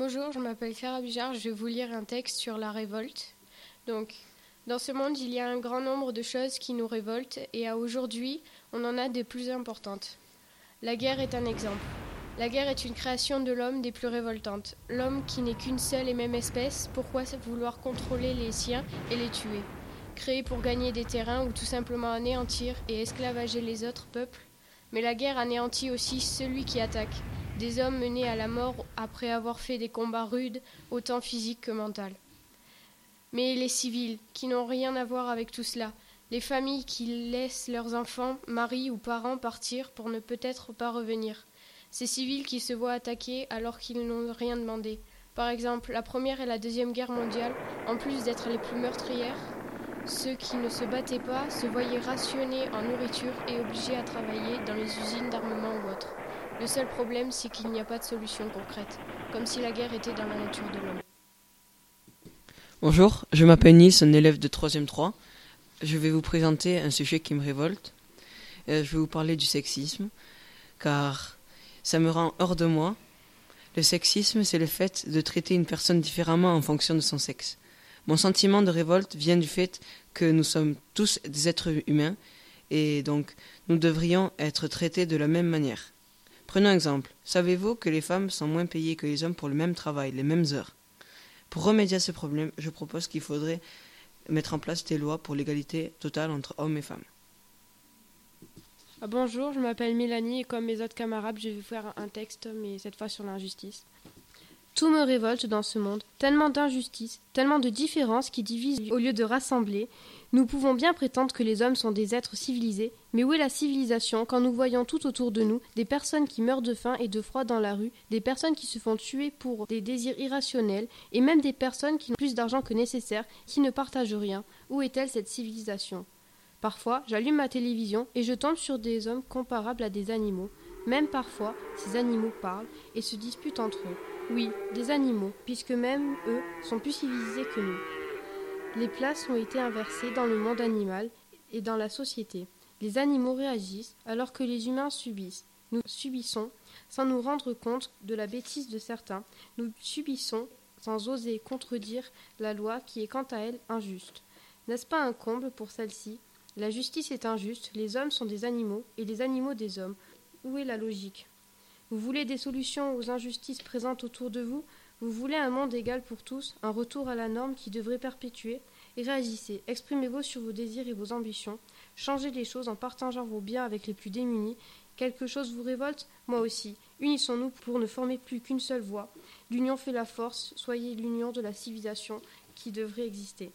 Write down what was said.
Bonjour, je m'appelle Clara Bijard, je vais vous lire un texte sur la révolte. Donc, dans ce monde, il y a un grand nombre de choses qui nous révoltent et à aujourd'hui, on en a des plus importantes. La guerre est un exemple. La guerre est une création de l'homme des plus révoltantes. L'homme qui n'est qu'une seule et même espèce, pourquoi vouloir contrôler les siens et les tuer? Créé pour gagner des terrains ou tout simplement anéantir et esclavager les autres peuples? Mais la guerre anéantit aussi celui qui attaque. Des hommes menés à la mort après avoir fait des combats rudes, autant physiques que mentaux mais les civils, qui n'ont rien à voir avec tout cela, les familles qui laissent leurs enfants, maris ou parents partir pour ne peut-être pas revenir, ces civils qui se voient attaqués alors qu'ils n'ont rien demandé. Par exemple, la Première et la Deuxième Guerre mondiale, en plus d'être les plus meurtrières, ceux qui ne se battaient pas se voyaient rationnés en nourriture et obligés à travailler dans les usines d'armement ou autres. Le seul problème, c'est qu'il n'y a pas de solution concrète, comme si la guerre était dans la nature de l'homme. Bonjour, je m'appelle Nils, un élève de 3e 3. Je vais vous présenter un sujet qui me révolte. Euh, je vais vous parler du sexisme, car ça me rend hors de moi. Le sexisme, c'est le fait de traiter une personne différemment en fonction de son sexe. Mon sentiment de révolte vient du fait que nous sommes tous des êtres humains et donc nous devrions être traités de la même manière. Prenons un exemple. Savez-vous que les femmes sont moins payées que les hommes pour le même travail, les mêmes heures? Pour remédier à ce problème, je propose qu'il faudrait mettre en place des lois pour l'égalité totale entre hommes et femmes. Ah, bonjour, je m'appelle Mélanie et comme mes autres camarades, je vais faire un texte, mais cette fois sur l'injustice. Tout me révolte dans ce monde, tellement d'injustices, tellement de différences qui divisent au lieu de rassembler. Nous pouvons bien prétendre que les hommes sont des êtres civilisés, mais où est la civilisation quand nous voyons tout autour de nous des personnes qui meurent de faim et de froid dans la rue, des personnes qui se font tuer pour des désirs irrationnels, et même des personnes qui ont plus d'argent que nécessaire, qui ne partagent rien? Où est-elle cette civilisation? Parfois, j'allume ma télévision et je tombe sur des hommes comparables à des animaux. Même parfois, ces animaux parlent et se disputent entre eux. Oui, des animaux, puisque même eux sont plus civilisés que nous. Les places ont été inversées dans le monde animal et dans la société. Les animaux réagissent alors que les humains subissent. Nous subissons sans nous rendre compte de la bêtise de certains. Nous subissons sans oser contredire la loi qui est quant à elle injuste. N'est-ce pas un comble pour celle-ci? La justice est injuste, les hommes sont des animaux et les animaux des hommes. Où est la logique? Vous voulez des solutions aux injustices présentes autour de vous? Vous voulez un monde égal pour tous, un retour à la norme qui devrait perpétuer? Et réagissez, exprimez-vous sur vos désirs et vos ambitions, changez les choses en partageant vos biens avec les plus démunis. Quelque chose vous révolte? Moi aussi. Unissons-nous pour ne former plus qu'une seule voix. L'union fait la force, soyez l'union de la civilisation qui devrait exister.